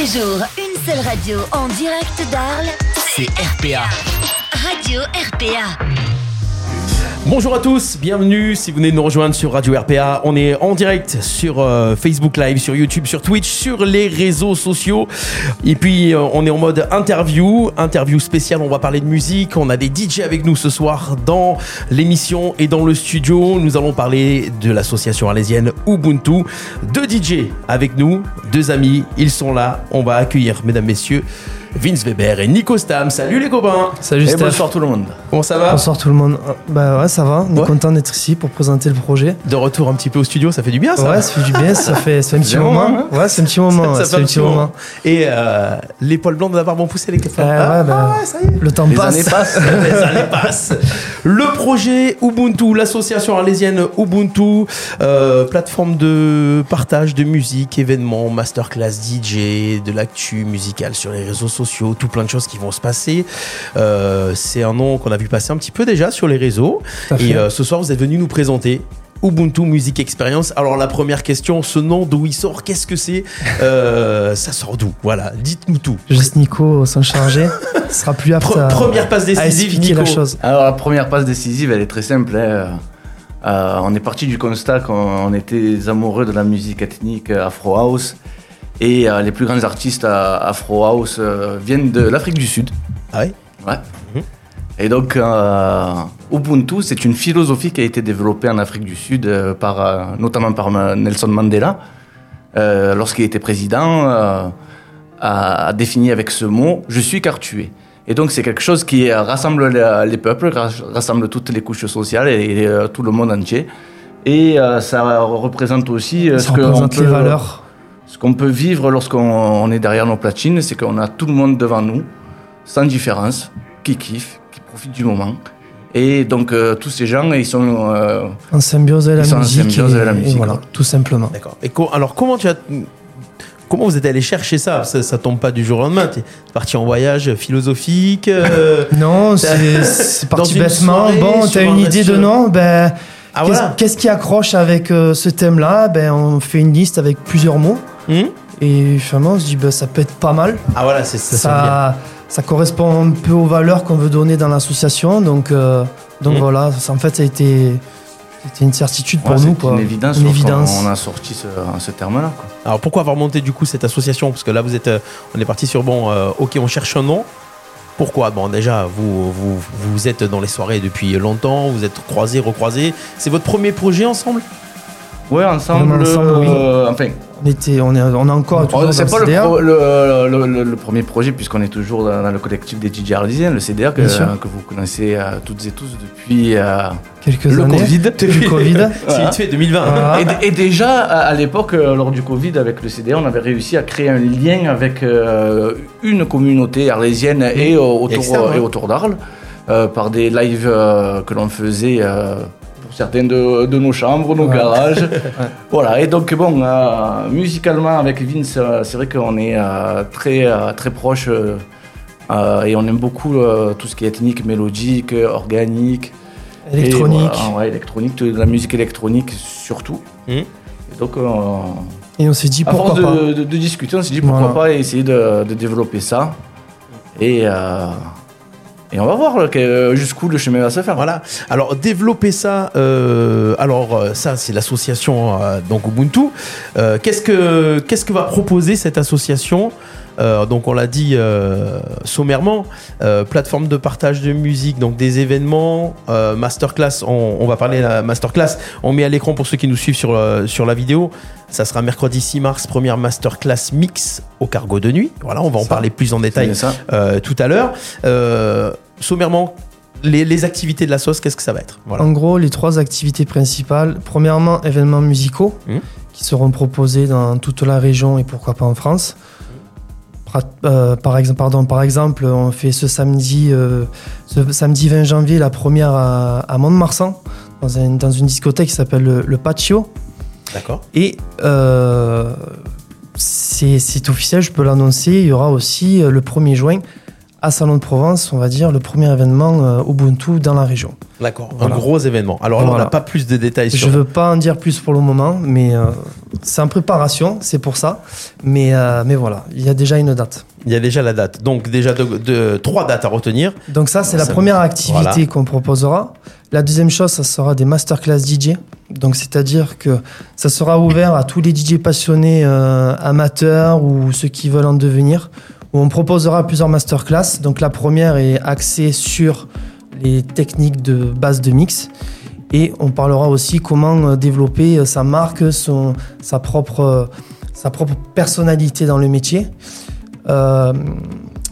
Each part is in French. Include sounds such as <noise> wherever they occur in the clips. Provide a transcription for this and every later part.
les jours, une seule radio en direct d'Arles. C'est RPA. Radio RPA. Bonjour à tous, bienvenue si vous venez de nous rejoindre sur Radio RPA. On est en direct sur euh, Facebook Live, sur YouTube, sur Twitch, sur les réseaux sociaux. Et puis euh, on est en mode interview, interview spéciale, on va parler de musique. On a des DJ avec nous ce soir dans l'émission et dans le studio. Nous allons parler de l'association arlésienne Ubuntu. Deux DJ avec nous, deux amis, ils sont là. On va accueillir, mesdames, messieurs, Vince Weber et Nico Stam. Salut les copains Salut Et bonsoir tout le monde. Comment ça va Bonsoir tout le monde. Bah ouais, ça va. On est Ouais. content d'être ici pour présenter le projet. De retour un petit peu au studio, ça fait du bien ça Ouais, ça fait du bien. Ça fait, ça fait un petit moment. moment, Ouais, c'est un petit moment. Ça ça fait un petit moment. Et euh, les poils blancs barbe ont poussé les copains. Euh, Ah, ouais, bah, ouais, ça y est. Le temps Les passe. années passent. <laughs> les années passent. Le projet Ubuntu, l'association arlésienne Ubuntu, euh, plateforme de partage de musique, événements, masterclass DJ, de l'actu musicale sur les réseaux sociaux, tout plein de choses qui vont se passer. Euh, c'est un nom qu'on a vu passer un petit peu déjà sur les réseaux. Et euh, ce soir, vous êtes venu nous présenter. Ubuntu Music Experience. Alors la première question, ce nom d'où il sort, qu'est-ce que c'est Euh, <laughs> Ça sort d'où? Voilà, dites-nous tout. Juste Nico s'en charger. <laughs> Ce sera plus apte Pre- à, première passe décisive, Nico. la chose. Alors la première passe décisive, elle est très simple. hein. Euh, on est parti du constat qu'on on était amoureux de la musique ethnique Afro House. Et euh, les plus grands artistes euh, Afro House euh, viennent de l'Afrique du Sud. Ah ouais Ouais. Mhm. Et donc, euh, Ubuntu, c'est une philosophie qui a été développée en Afrique du Sud, euh, par, euh, notamment par Nelson Mandela, lorsqu'il était président, a, défini avec ce mot Je suis car tu es. Et donc, c'est quelque chose qui rassemble les, les peuples, ras- rassemble toutes les couches sociales et, et, tout le monde entier. Et ça représente aussi Ça ce représente les peut- valeurs. Ce qu'on peut vivre lorsqu'on on est derrière nos platines, c'est qu'on a tout le monde devant nous, sans différence, qui kiffe, qui profite du moment. Et donc euh, tous ces gens, ils sont... euh, En symbiose avec la en musique. symbiose et- avec la et musique, voilà, tout simplement. D'accord. Et co- alors comment tu as comment vous êtes allé chercher ça? Ça, ça tombe pas du jour au lendemain. T'es parti en voyage philosophique. euh, <laughs> Non, c'est <laughs> parti bêtement. soirée, Bon, t'as un une idée de restaurant. nom? Ben, Ah qu'est-ce voilà. qu'est-ce qui accroche avec euh, ce thème-là? Ben, on fait une liste avec plusieurs mots. Hmm Et finalement, on se dit, ben, ça peut être pas mal. ah voilà, c'est ça. ça, correspond un peu aux valeurs qu'on veut donner dans l'association. Donc, euh, donc Mhm. voilà, ça, en fait, ça a été, c'était une certitude pour ouais, nous. c'est Quoi. une évidence Une lorsqu'on- évidence. on a sorti ce, ce terme-là. quoi. Alors pourquoi avoir monté du coup cette association? Parce que là vous êtes, euh, on est parti sur bon, euh, ok, on cherche un nom. Pourquoi? Bon déjà vous, vous vous êtes dans les soirées depuis longtemps, vous êtes croisés, recroisés. C'est votre premier projet ensemble? Ouais, ensemble, oui. euh, enfin, On, était, on, est, on est encore oh, dans c'est pas le, pro- le, le- le- le premier projet puisqu'on est toujours dans, dans le collectif des DJ arlésiens, le CDR que, vous connaissez euh, toutes et tous depuis euh, quelques le années. Covid. Depuis le <laughs> Covid. C'est vite fait 2020. Voilà. Et, déjà, à, à l'époque, lors du Covid, avec le CDR, on avait réussi à créer un lien avec euh, une communauté arlésienne et, autour, et autour d'Arles, euh, par des lives euh, que l'on faisait euh, pour certains de, de nos chambres, nos Ouais. garages. <laughs> Voilà, et donc, bon, euh, musicalement, avec Vince, euh, c'est vrai qu'on est euh, très, très euh, et on aime beaucoup tout ce qui est ethnique, mélodique, organique. Et Électronique. voilà, ouais, électronique, la musique électronique surtout. Mhm. Et donc, Et on s'est dit à pourquoi force pas. de, de- de discuter, on s'est dit pourquoi Voilà. pas essayer de, développer ça. Et, et on va voir que- jusqu'où le chemin va se faire. Voilà. Alors développer ça. euh, alors euh, ça, c'est l'association euh, Ubuntu. Euh, qu'est-ce que que va proposer cette association Euh, donc on l'a dit euh, sommairement, euh, plateforme de partage de musique, donc des événements, euh, masterclass. On, va parler de la masterclass. On met à l'écran pour ceux qui nous suivent sur euh, sur la vidéo. Ça sera mercredi 6 mars, première masterclass mix au cargo de nuit. Voilà, on va en Ça, parler plus en détail euh, tout à l'heure. Euh, sommairement, les, les activités de la sauce, qu'est-ce que ça va être? Voilà. En gros, les trois activités principales. Premièrement, événements musicaux Mhm. qui seront proposés dans toute la région et pourquoi pas en France. Euh, par, exemple, pardon, par exemple, on fait ce samedi, euh, ce samedi 20 janvier la première à, à Mont-de-Marsan, dans, un- dans une discothèque qui s'appelle le, le Patio. D'accord. Et euh, c'est officiel, je peux l'annoncer, il y aura aussi euh, le 1er juin à Salon de Provence, on va dire, le premier événement euh, Ubuntu dans la région. D'accord, Voilà. un gros événement. Alors là, on n'a pas plus de détails Je sur. veux pas en dire plus pour le moment, mais euh, c'est en préparation, c'est pour ça. Mais, euh, mais voilà, il y a déjà une date. Il y a déjà la date. Donc déjà de, de- trois dates à retenir. Donc ça, c'est la Ça- première activité voilà. qu'on proposera. La deuxième chose, ça sera des masterclass DJ. Donc c'est-à-dire que ça sera ouvert à tous les DJ passionnés euh, amateurs ou ceux qui veulent en devenir. Où on proposera plusieurs masterclass. Donc la première est axée sur les techniques de base de mix. Et on parlera aussi comment euh, développer euh, sa marque, sa, propre, euh, sa propre personnalité dans le métier.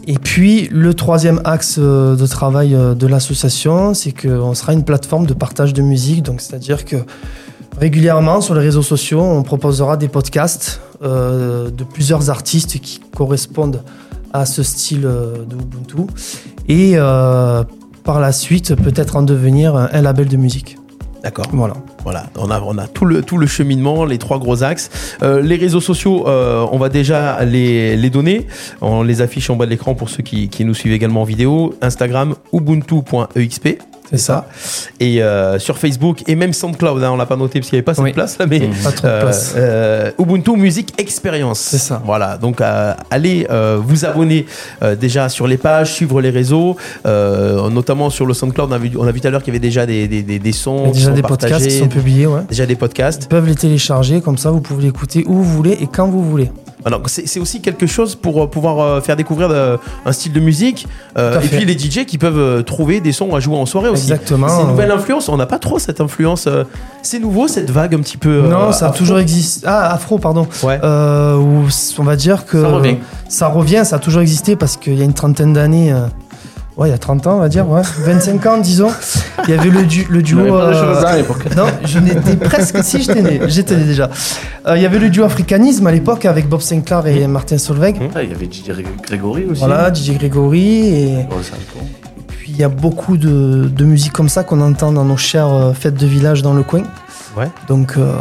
Et puis, le troisième axe de travail de l'association, c'est qu'on sera une plateforme de partage de musique. Donc, c'est-à-dire que régulièrement, sur les réseaux sociaux, on proposera des podcasts de plusieurs artistes qui correspondent à ce style euh, de Ubuntu. Et euh, par la suite, peut-être en devenir un, un label de musique. D'accord. Voilà. Voilà, on a, on a tout, le, tout le cheminement, les trois gros axes. Euh, les réseaux sociaux, euh, on va déjà les, les donner. On les affiche en bas de l'écran pour ceux qui, qui nous suivent également en vidéo. Instagram, ubuntu.exp. C'est ça. Et euh, sur Facebook et même SoundCloud, hein, on l'a pas noté parce qu'il n'y avait pas cette Oui. place là, mais Pas trop de euh, place. euh, Ubuntu Music Experience. C'est ça. Voilà, donc euh, allez vous abonner déjà sur les pages, suivre les réseaux, notamment sur le SoundCloud. On a vu, on a vu tout à l'heure qu'il y avait déjà des, des, des, des sons, Il y a qui déjà des podcasts qui sont publiés, ouais. déjà des podcasts. Ils peuvent les télécharger, comme ça vous pouvez l'écouter où vous voulez et quand vous voulez. Alors c'est c'est aussi quelque chose pour pouvoir faire découvrir un style de musique et puis les DJ qui peuvent trouver des sons à jouer en soirée aussi. Exactement. C'est une nouvelle influence. On n'a pas trop cette influence. euh, c'est nouveau cette vague un petit peu. non, euh, ça a toujours existé. Ah, afro, pardon. Ouais. Euh, où on va dire que. Ça revient. Ça revient, ça a toujours existé parce qu'il y a une trentaine d'années. euh, ouais, il y a 30 ans, on va dire, ouais. <laughs> 25 ans, disons. Il y avait le, du- le On duo. pas euh, à non, je n'étais presque. Si, j'étais né. J'étais né déjà. Euh, il y avait le duo africanisme à l'époque avec Bob Sinclair et Martin Solveig. Ah, il y avait Didier Grégory aussi. Voilà, DJ Grégory. Et Oh. Puis il y a beaucoup de, de musique comme ça qu'on entend dans nos chères euh, fêtes de village dans le coin. Ouais. Donc, euh,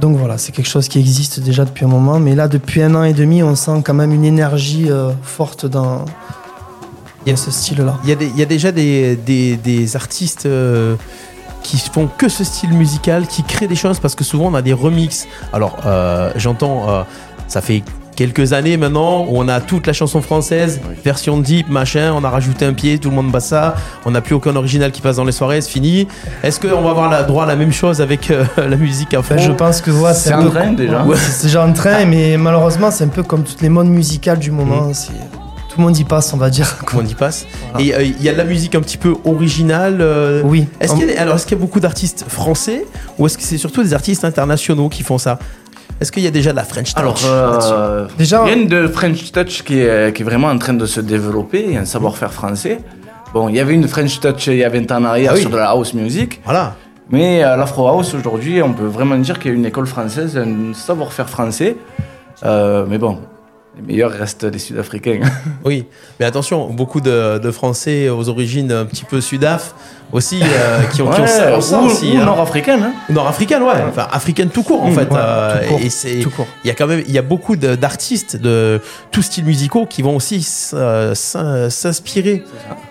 donc voilà, c'est quelque chose qui existe déjà depuis un moment. Mais là, depuis un an et demi, on sent quand même une énergie euh, forte dans, dans ce style-là. Il y, a y a déjà des, des, des artistes euh, qui font que ce style musical, qui créent des choses parce que souvent on a des remixes. Alors euh, j'entends, euh, ça fait quelques années maintenant où on a toute la chanson française, Oui. version deep, machin, on a rajouté un pied, tout le monde bat ça, on n'a plus aucun original qui passe dans les soirées, c'est fini. Est-ce qu'on va avoir la, droit à la même chose avec euh, <laughs> la musique afro Enfin, je pense que ouais, C'est un peu- train déjà. Ouais, c'est déjà en train, mais malheureusement, c'est un peu comme toutes les modes musicales du moment. c'est- Tout le monde y passe, on va dire. Comment on y passe Voilà. Et euh, il y a de la musique un petit peu originale. euh, Oui. Est-ce qu'il y a, alors est-ce qu'il y a beaucoup d'artistes français ou est-ce que c'est surtout des artistes internationaux qui font ça? Est-ce qu'il y a déjà de la French touch Alors, euh, Déjà- il y a une de French Touch qui est, qui est vraiment en train de se développer, il y a un savoir-faire français. Bon, il y avait une French Touch il y a 20 ans en arrière Ah oui. sur de la house music, Voilà. mais à l'Afro House aujourd'hui, on peut vraiment dire qu'il y a une école française, un savoir-faire français. Euh, mais bon, les meilleurs restent les Sud-Africains. <laughs> Oui, mais attention, beaucoup de, de Français aux origines un petit peu sudaf aussi euh, qui, ont, qui ont ça, aussi. ou hein. nord-africaine. Hein. Nord-africaine, ouais. Enfin, africaine tout court en Mmh, fait. ouais, euh, tout court, et c'est, tout court. il y a quand même, il y a beaucoup d'artistes de tous styles musicaux qui vont aussi euh, s'in- s'inspirer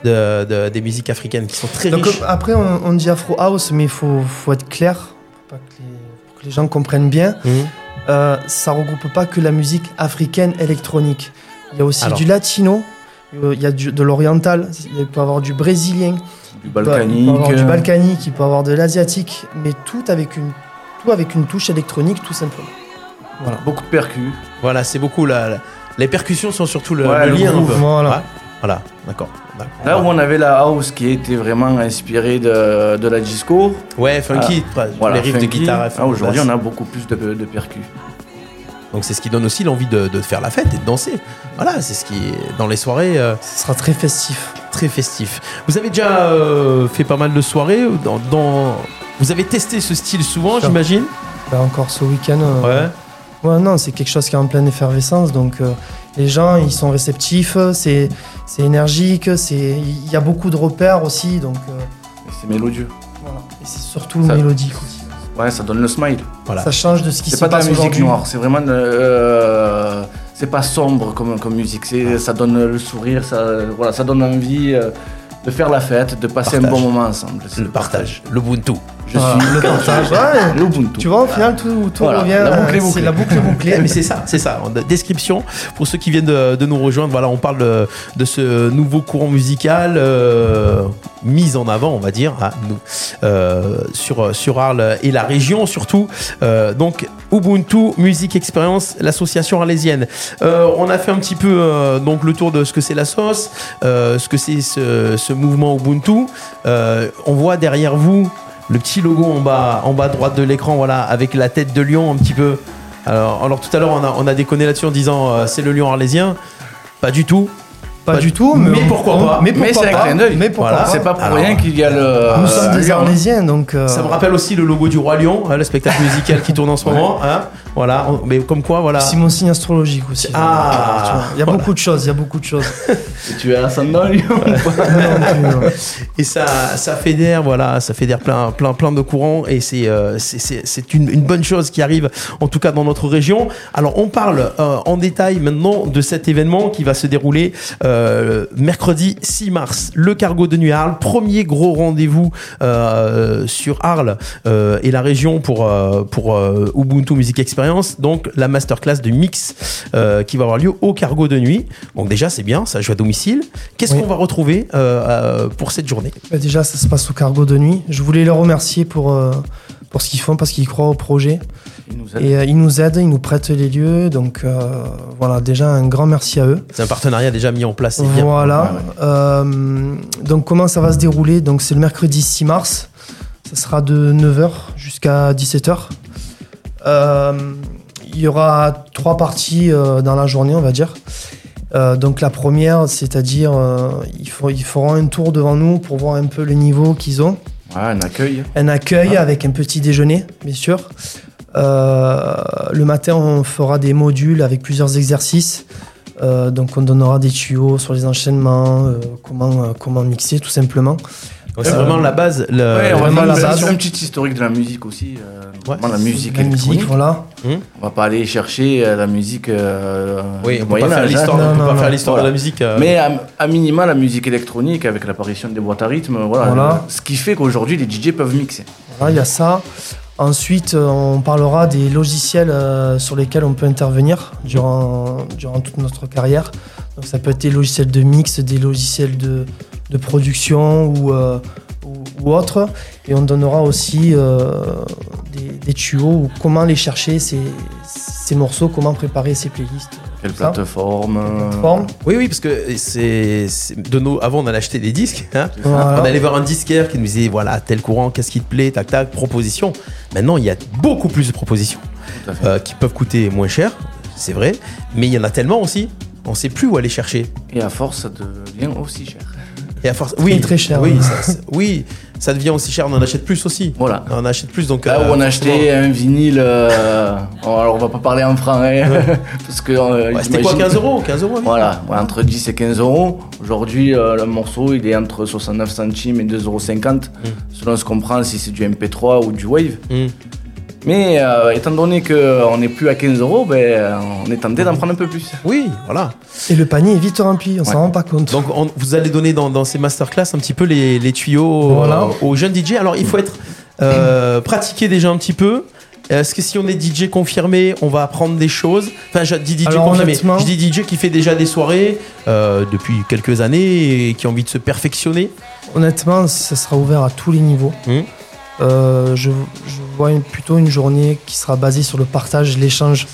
de, de- des musiques africaines qui sont très Donc, riches. après, on, on dit Afro House, mais il faut, faut être clair pour, pas que les, pour que les gens comprennent bien. Mhm. Euh, ça regroupe pas que la musique africaine électronique. Il y a aussi Alors. du latino, euh, il y a du- de l'oriental, il peut y avoir du brésilien, Du balkanique. il peut y avoir du balkanique, il peut y avoir de l'asiatique, mais tout avec une, tout avec une touche électronique, tout simplement. Voilà. Beaucoup de percus. Voilà, c'est beaucoup la, la- les percussions sont surtout le, Ouais, le le lien. voilà. Ouais. Voilà, d'accord. Là où on avait la house qui était vraiment inspirée de, de la disco, Ouais, funky, voilà, les riffs de guitare. Ah, Aujourd'hui, on a beaucoup plus de, de percus. Donc c'est ce qui donne aussi l'envie de, de faire la fête et de danser. Voilà, c'est ce qui est dans les soirées euh, Ce sera très festif. très festif. Vous avez déjà euh, fait pas mal de soirées dans, dans- Vous avez testé ce style souvent, j'imagine? Là encore ce week-end. euh, Ouais. Ouais, non, c'est quelque chose qui est en pleine effervescence. Donc, euh, les gens, ils sont réceptifs, c'est c'est énergique, c'est il y a beaucoup de repères aussi. Donc, euh, Et C'est mélodieux. voilà. Et c'est surtout Ça- mélodique aussi. Ouais, ça donne le smile. Voilà. Ça change de ce qui C'est se pas de la passe musique noire, c'est vraiment de, euh, c'est pas sombre comme, comme musique. C'est, ça donne le sourire, ça, voilà, ça donne envie euh, de faire la fête, de passer un bon moment ensemble. C'est Le partage, l'Ubuntu. Je suis le partage. Ouais. l'Ubuntu. Tu vois, au final, tout, tout Voilà, revient. la boucle est euh, bouclée. C'est la boucle est bouclée. <laughs> Mais c'est ça, c'est ça. Description pour ceux qui viennent de, de nous rejoindre. Voilà, on parle de, de ce nouveau courant musical euh, mis en avant, on va dire, à nous euh, sur sur Arles et la région surtout. Euh, donc Ubuntu Music Experience, l'association arlésienne. On a fait un petit peu donc le tour de ce que c'est la sauce, ce que c'est ce, ce mouvement Ubuntu. On voit derrière vous le petit logo en bas, en bas à droite de l'écran, voilà, avec la tête de lion un petit peu. Alors, tout à l'heure, on a, on a déconné là-dessus en disant euh, c'est le lion arlésien. Pas du tout. Pas Pas- du tout, mais mais, pourquoi on- pas Mais Mais c'est un clin d'œil. Mais pourquoi Voilà. pas C'est pas pour Alors, rien qu'il y a le. Nous sommes des Lion. Arlésiens, donc. euh, Ça me rappelle aussi le logo du roi lion, hein, le spectacle musical qui tourne en ce moment. hein. voilà, on- mais comme quoi, voilà. C'est mon signe astrologique aussi. Ah. Il y a Voilà. beaucoup de choses, il y a beaucoup de choses. <laughs> Et tu es ascendant Lion. <laughs> Et ça, ça fédère, voilà, ça fédère plein, plein, plein de courants et c'est, euh, c'est, c'est, c'est une, une bonne chose qui arrive, en tout cas dans notre région. Alors, on parle euh, en détail maintenant de cet événement qui va se dérouler euh, mercredi 6 mars, le Cargo de Nuit à Arles, premier gros rendez-vous euh, sur Arles euh, et la région pour euh, pour euh, Ubuntu Music Experience. Donc, la masterclass de mix euh, qui va avoir lieu au Cargo de Nuit. Donc déjà, c'est bien, ça joue à domicile. Qu'est-ce Oui. qu'on va retrouver euh, euh, pour cette journée? Bah, Déjà, ça se passe au cargo de nuit. Je voulais les remercier pour, euh, pour ce qu'ils font parce qu'ils croient au projet. Il nous aide. Et euh, ils nous aident, ils nous prêtent les lieux. Donc euh, voilà, déjà un grand merci à eux. C'est un partenariat déjà mis en place. Voilà. Ouais, ouais. Euh, donc comment ça va se dérouler? Donc c'est le mercredi 6 mars. Ça sera de 9h jusqu'à 17h. Euh, il y aura trois parties euh, dans la journée, on va dire. Euh, donc la première, c'est-à-dire euh, ils, feront- ils feront un tour devant nous pour voir un peu le niveau qu'ils ont. Un accueil. Un accueil avec un petit déjeuner, bien sûr. Euh, le matin, on fera des modules avec plusieurs exercices. Euh, donc, on donnera des tuyaux sur les enchaînements, euh, comment, comment mixer, tout simplement. C'est vraiment la base. le- Ouais, on va vraiment faire la base. un petit historique de la musique aussi. euh, Ouais. la musique La musique, voilà. On va pas aller chercher euh, la musique. euh, Oui, on peut pas faire hein. l'histoire, Non, on peut non, pas non. faire l'histoire Voilà. de la musique. euh, Mais à, à minima, la musique électronique avec l'apparition des boîtes à rythme, voilà. Voilà. Ce qui fait qu'aujourd'hui, les DJ peuvent mixer. Voilà, il y a ça. Ensuite, on parlera des logiciels euh, sur lesquels on peut intervenir durant, durant toute notre carrière. Donc, ça peut être des logiciels de mix, des logiciels de, de production ou, euh, ou, ou autres. Et on donnera aussi euh, des, des tuyaux ou comment aller chercher ces, ces morceaux, comment préparer ces playlists. Quelle plateforme euh, Plateforme. Oui, oui, parce que c'est c'est- de nos. Avant, on allait acheter des disques. hein. Voilà. On allait voir un disquaire qui nous disait voilà tel courant, qu'est-ce qui te plaît, tac tac, proposition. Maintenant, il y a beaucoup plus de propositions euh, qui peuvent coûter moins cher, c'est vrai, mais il y en a tellement aussi. On sait plus où aller chercher. Et à force, ça devient aussi cher. Et à force, oui, très cher, Oui, ça, ça- oui, ça devient aussi cher. On en achète plus aussi. Voilà. On en achète plus, donc. Là euh, où on a forcément- acheté un vinyle, euh, bon, alors on va pas parler en francs, hein, <laughs> parce que euh, Ouais, C'était quoi, j'imagine- 15 euros 15 euros oui. Voilà, ouais, entre 10 et 15 euros. Aujourd'hui, euh, le morceau, il est entre 69 centimes et 2,50 euros, selon ce qu'on prend, si c'est du MP3 ou du Wave. Hmm. Mais euh, étant donné qu'on n'est plus à 15 euros, ben, on est tenté d'en prendre un peu plus. Oui, voilà. Et le panier est vite rempli, on Ouais. s'en rend pas compte. Donc, on- vous allez donner dans, dans ces masterclass un petit peu les, les tuyaux Voilà. euh, aux jeunes DJ. Alors, il faut être euh, <clears throat> pratiqué déjà un petit peu. Est-ce que si on est DJ confirmé, on va apprendre des choses? Enfin, je dis DJ Alors, confirmé. Je dis DJ qui fait déjà des soirées euh, depuis quelques années et qui a envie de se perfectionner. Honnêtement, ça sera ouvert à tous les niveaux. Mhm. Euh, je, je vois une- plutôt une journée qui sera basée sur le partage, l'échange.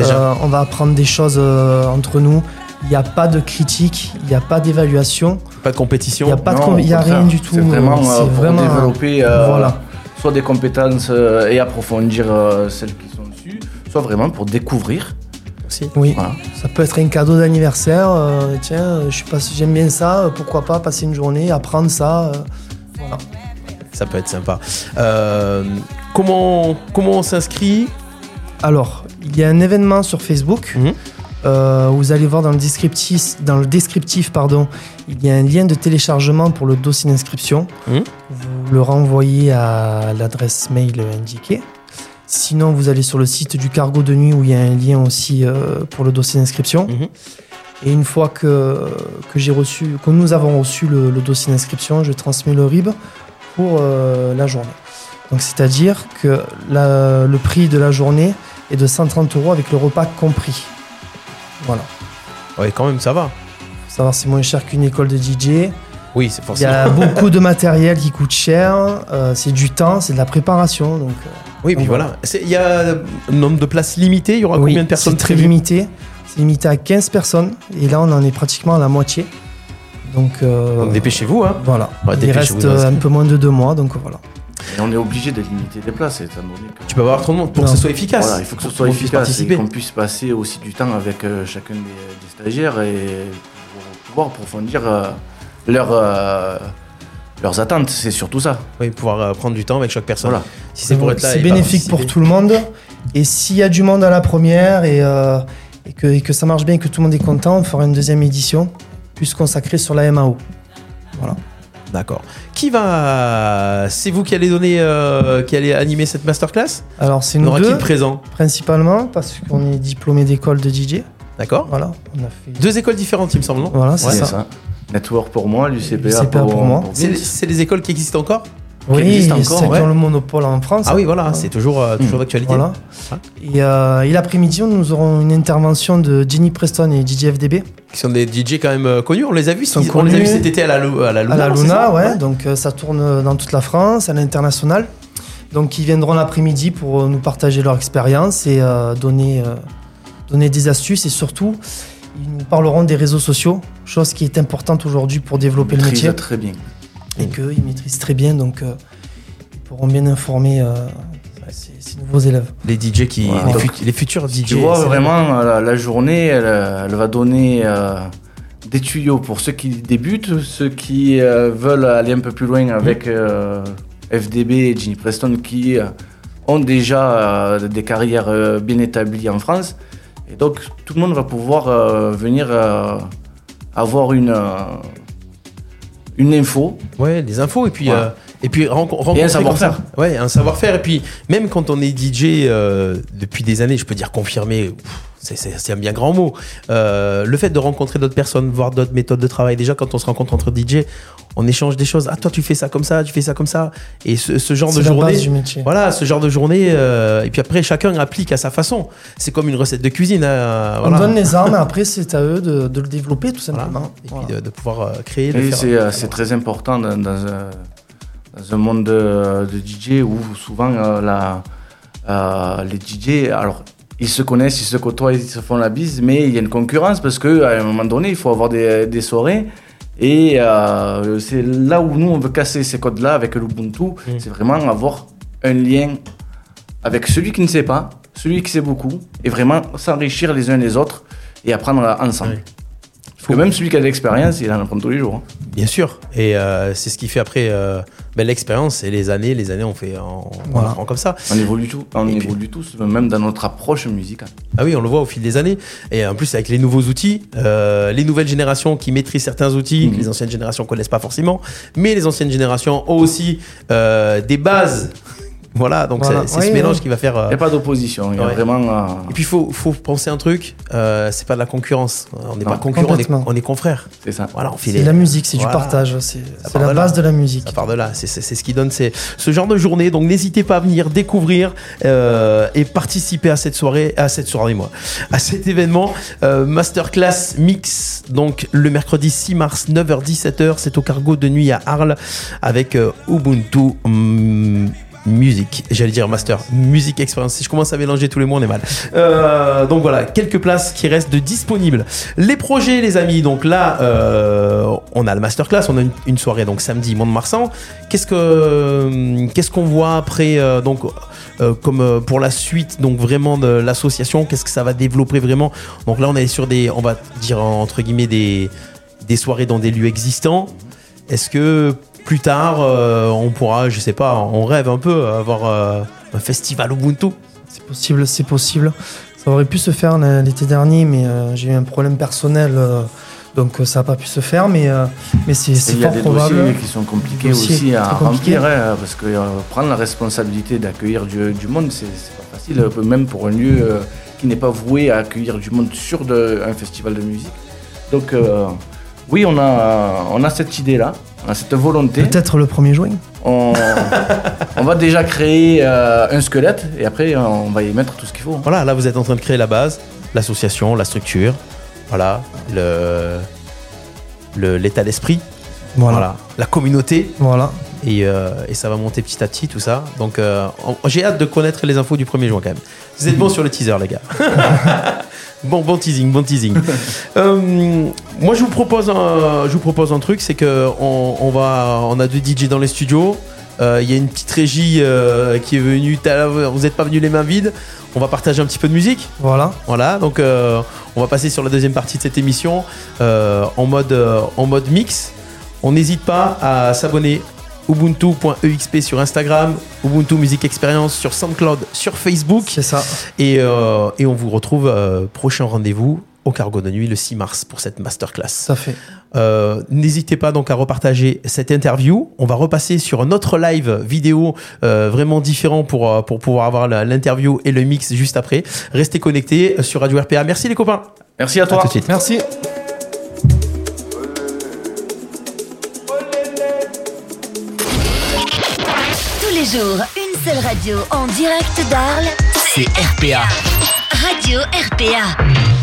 Euh, on va apprendre des choses euh, entre nous. Il n'y a pas de critique, il n'y a pas d'évaluation, Pas de compétition. il n'y a pas Non, y rien du tout. C'est vraiment euh, pour vraiment- développer euh, Voilà. soit des compétences euh, et approfondir euh, celles qui sont dessus, soit vraiment pour découvrir. Oui, Voilà. ça peut être un cadeau d'anniversaire. euh, tiens, je suis pas, j'aime bien ça. Pourquoi pas passer une journée, apprendre ça. euh, voilà. Ça peut être sympa. Euh, comment, comment on s'inscrit Alors, il y a un événement sur Facebook. Mhm. Euh, vous allez voir dans le descriptif, dans le descriptif pardon, il y a un lien de téléchargement pour le dossier d'inscription. Mhm. Vous le renvoyez à l'adresse mail indiquée. Sinon, vous allez sur le site du cargo de nuit où il y a un lien aussi euh, pour le dossier d'inscription. Mhm. Et une fois que, que j'ai reçu, que nous avons reçu le, le dossier d'inscription, je transmets le RIB pour euh, la journée. Donc c'est-à-dire que la- le prix de la journée est de 130 euros avec le repas compris. Voilà. Ouais, quand même, ça va. Faut savoir c'est moins cher qu'une école de DJ. Oui, c'est Il y forcément. a <laughs> beaucoup de matériel qui coûte cher. euh, c'est du temps, c'est de la préparation. Donc euh, Oui, puis Donc, voilà. C'est- Il y a un nombre de places limité. Il y aura oui, combien de personnes c'est très limité. C'est limité à 15 personnes. Et là, on en est pratiquement à la moitié. Donc, euh, Donc dépêchez-vous, hein. Voilà. Ouais, Il reste euh, un peu moins de deux mois. Donc voilà. Et on est obligé de limiter les places, étant donné que. Tu peux avoir trop de monde pour Non. que ce soit efficace. Voilà, il faut que ce Pour soit qu'on puisse efficace et qu'on puisse passer aussi du temps avec euh, chacun des, des stagiaires et pour pouvoir approfondir euh, leur, euh, leurs attentes. C'est surtout ça. Oui, pouvoir euh, prendre du temps avec chaque personne. Voilà. Si c'est pour être là. C'est et bénéfique pour tout le monde. Et s'il y a du monde à la première et, euh, et, que, et que ça marche bien et que tout le monde est content, on fera une deuxième édition, plus consacrée sur la MAO. Voilà. D'accord. Qui va. C'est vous qui allez donner. euh, qui allez animer cette masterclass? Alors c'est nous aura deux, de présent principalement, parce qu'on est diplômé d'école de DJ. D'accord Voilà, on a fait... Deux écoles différentes, il me semble, non? Voilà, c'est Ouais, ça. ça. Network pour moi, l'UCPA pour, pour moi. C'est les écoles qui existent encore? Qui Oui, existe encore, c'est ouais. dans le monopole en France. Ah oui, voilà, Ouais. c'est toujours, euh, toujours d'actualité. Voilà. Ah. Et, euh, et l'après-midi, nous aurons une intervention de Jenny Preston et DJ FDB Qui sont des DJ quand même euh, connus, on les a vus, Sont ils- on les a vus cet été à la, Lu- à la Luna. à la Luna, ça ouais. Donc euh, ça tourne dans toute la France, à l'international. Donc ils viendront l'après-midi pour nous partager leur expérience et euh, donner, euh, donner des astuces et surtout ils nous parleront des réseaux sociaux, chose qui est importante aujourd'hui pour développer le métier très bien. Et qu'ils maîtrisent très bien. Donc euh, ils pourront bien informer euh, ces, ces nouveaux élèves. Les DJ qui. Voilà. les, Donc, fut- les futurs DJ. Tu vois vraiment euh, la, la journée, elle, elle va donner euh, des tuyaux pour ceux qui débutent, ceux qui euh, veulent aller un peu plus loin avec euh, FDB et Ginny Preston qui euh, ont déjà euh, des carrières euh, bien établies en France. Et donc tout le monde va pouvoir euh, venir euh, avoir une, euh, une info. Ouais, des infos et puis. Euh, et puis renco- rencontrer Et un savoir-faire. Ouais, un savoir-faire. Et puis, même quand on est DJ euh, depuis des années, je peux dire confirmé, pff, c'est- un bien grand mot. Euh, le fait de rencontrer d'autres personnes, voir d'autres méthodes de travail, déjà quand on se rencontre entre DJ, on échange des choses. Ah, toi, tu fais ça comme ça, tu fais ça comme ça. Et ce, ce genre de journée. base du métier. Voilà, ce genre de journée. euh, et puis après, chacun applique à sa façon. C'est comme une recette de cuisine. hein, On voilà. donne les armes, après c'est à eux de, de le développer tout Voilà. simplement. Et Voilà. puis de, de pouvoir euh, créer. c'est euh, très important dans, dans un, dans un monde de, de DJ où souvent euh, la, euh, les DJ, alors ils se connaissent, ils se côtoient, ils se font la bise, mais il y a une concurrence parce qu'à un moment donné, il faut avoir des, des soirées. Et euh, c'est là où nous, on veut casser ces codes-là avec l'Ubuntu. Mm. C'est vraiment avoir un lien avec celui qui ne sait pas, celui qui sait beaucoup, et vraiment s'enrichir les uns les autres et apprendre ensemble. Parce que même celui qui a de l'expérience, il en apprend tous les jours. hein. Bien sûr. Et euh, c'est ce qui fait après euh, ben, l'expérience et les années. Les années, on fait en, on Voilà. apprend comme ça. On évolue tout, on Et puis- évolue tous, même dans notre approche musicale. Ah oui, on le voit au fil des années. Et en plus, avec les nouveaux outils, euh, les nouvelles générations qui maîtrisent certains outils que Mhm. les anciennes générations connaissent pas forcément. Mais les anciennes générations ont aussi euh, des bases. Voilà, donc Voilà. c'est ce Oui, mélange oui. qui va faire. euh, Il n'y a pas d'opposition, il y a Ouais. vraiment. euh, Et puis, il faut, faut penser un truc euh, c'est pas de la concurrence. On n'est pas concurrents, on est, complètement. on est confrères. c'est ça. Voilà, C'est les- la musique, c'est Voilà. du partage, c'est la de là. base de la musique. Ça part de là, c'est ce qui donne c'est ce genre de journée. Donc n'hésitez pas à venir découvrir euh, et participer à cette soirée, à cette soirée moi, à cet événement euh, masterclass mix. Donc le mercredi 6 mars 9h-17h, c'est au cargo de nuit à Arles avec euh, Ubuntu. hum, Musique, j'allais dire master, musique expérience. Si je commence à mélanger tous les mots, on est mal. Euh, donc voilà, quelques places qui restent de disponibles. Les projets, les amis. Donc là, euh, on a le masterclass, on a une, soirée donc samedi Mont-de-Marsan. Qu'est-ce que qu'est-ce qu'on voit après euh, donc euh, comme euh, pour la suite donc vraiment de l'association Qu'est-ce que ça va développer vraiment? Donc là, on est sur des, on va dire entre guillemets des des soirées dans des lieux existants. Est-ce que plus tard, euh, on pourra, je sais pas, on rêve un peu avoir euh, un festival Ubuntu C'est possible, c'est possible. Ça aurait pu se faire l'été dernier, mais euh, j'ai eu un problème personnel euh, Donc ça n'a pas pu se faire, mais, euh, mais c'est Et c'est Il y a fort des probable. dossiers qui sont compliqués aussi à remplir, hein, parce que euh, prendre la responsabilité d'accueillir du, du monde, c'est pas facile, même pour un lieu euh, qui n'est pas voué à accueillir du monde sur de- un festival de musique. Donc euh, oui, on a, on a cette idée-là, cette volonté. Peut-être le 1er juin. On, <laughs> on va déjà créer euh, un squelette et après on va y mettre tout ce qu'il faut. Voilà, là vous êtes en train de créer la base, l'association, la structure, voilà, le le- l'état d'esprit, Voilà. voilà, la communauté, Voilà. et, euh, et ça va monter petit à petit tout ça. Donc euh, j'ai hâte de connaître les infos du 1er juin quand même. Vous êtes bons sur le teaser les gars. <laughs> bon bon teasing, bon teasing. <laughs> Euh, moi je vous propose un, je vous propose un truc, c'est que on, on va, on a deux DJ dans les studios. Euh, Il y a une petite régie euh, qui est venue. Vous n'êtes pas venus les mains vides. On va partager un petit peu de musique. Voilà. Voilà, donc on va passer sur la deuxième partie de cette émission en, mode, en mode mix. On n'hésite pas à s'abonner ubuntu.exp sur Instagram, Ubuntu Music Experience sur SoundCloud, sur Facebook. C'est ça. Et, euh, et on vous retrouve euh, prochain rendez-vous au Cargo de Nuit le 6 mars pour cette masterclass. Ça fait. Euh, N'hésitez pas donc à repartager cette interview. On va repasser sur un autre live vidéo euh, vraiment différent pour, pour pouvoir avoir l'interview et le mix juste après. Restez connectés sur Radio RPA. Merci les copains. Merci à À toi. tout de suite. Merci. Une seule radio en direct d'Arles, C'est RPA. Radio RPA.